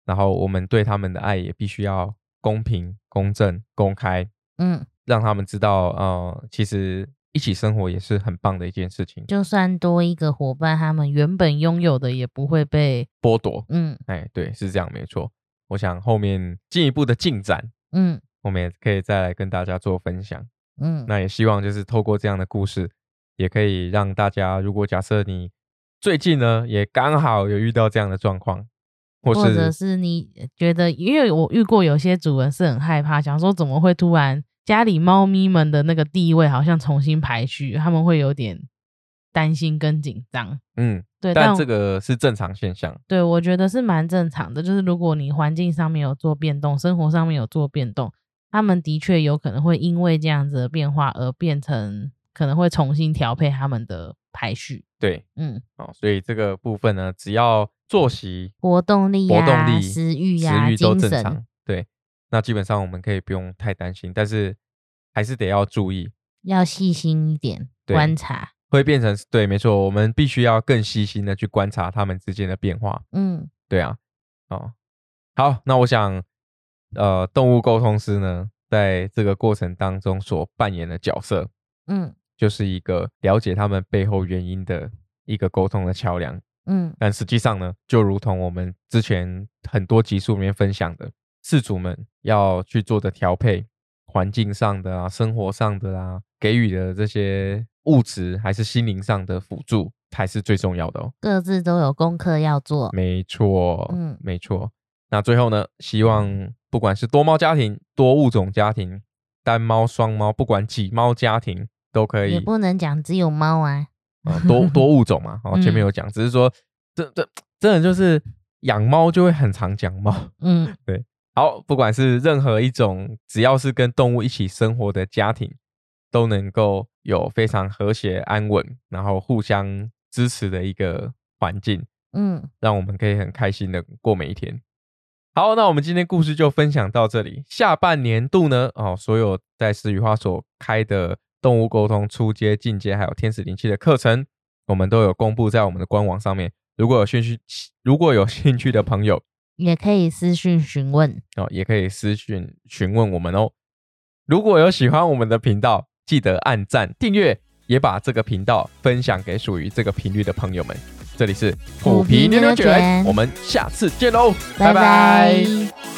然后我们对他们的爱也必须要公平、公正、公开，嗯让他们知道，呃，其实一起生活也是很棒的一件事情，就算多一个伙伴，他们原本拥有的也不会被剥夺。嗯哎，对，是这样，没错。我想后面进一步的进展，嗯我们也可以再来跟大家做分享。嗯，那也希望就是透过这样的故事，也可以让大家，如果假设你最近呢也刚好有遇到这样的状况，或或者是是你觉得，因为我遇过有些主人是很害怕，想说怎么会突然家里猫咪们的那个地位好像重新排序，他们会有点担心跟紧张。嗯，对，但但这个是正常现象。对我觉得是蛮正常的。就是如果你环境上面有做变动，生活上面有做变动，他们的确有可能会因为这样子的变化而变成可能会重新调配他们的排序。对，嗯，哦，所以这个部分呢，只要作息、活动力呀、活动力、食欲食呀、欲都，正常，对，那基本上我们可以不用太担心，但是还是得要注意，要细心一点对观察。会变成对，没错，我们必须要更细心的去观察他们之间的变化。嗯对啊，哦，好，那我想，呃，动物沟通师呢，在这个过程当中所扮演的角色，嗯就是一个了解他们背后原因的一个沟通的桥梁。嗯但实际上呢，就如同我们之前很多集数里面分享的，饲主们要去做的调配，环境上的啊，生活上的啊，给予的这些物质还是心灵上的辅助，才是最重要的哦。各自都有功课要做。没错，嗯没错。那最后呢，希望不管是多猫家庭、多物种家庭、单猫、双猫，不管几猫家庭，都可以也不能讲只有猫啊。呃多多物种嘛。哦，前面嗯有讲，只是说这这真的就是养猫就会很常讲猫。嗯 [laughs] 对好，不管是任何一种，只要是跟动物一起生活的家庭，都能够有非常和谐安稳，然后互相支持的一个环境。嗯，让我们可以很开心的过每一天。好，那我们今天故事就分享到这里。下半年度呢，哦，所有在石雨花所开的动物沟通初阶、进阶，还有天使灵气的课程，我们都有公布在我们的官网上面。如果有兴趣，如果有兴趣的朋友 [laughs] 也可以私讯询问。哦，也可以私讯询问我们哦。如果有喜欢我们的频道，记得按赞、订阅，也把这个频道分享给属于这个频率的朋友们。这里是虎皮牛牛卷，我们下次见喽，拜拜。拜拜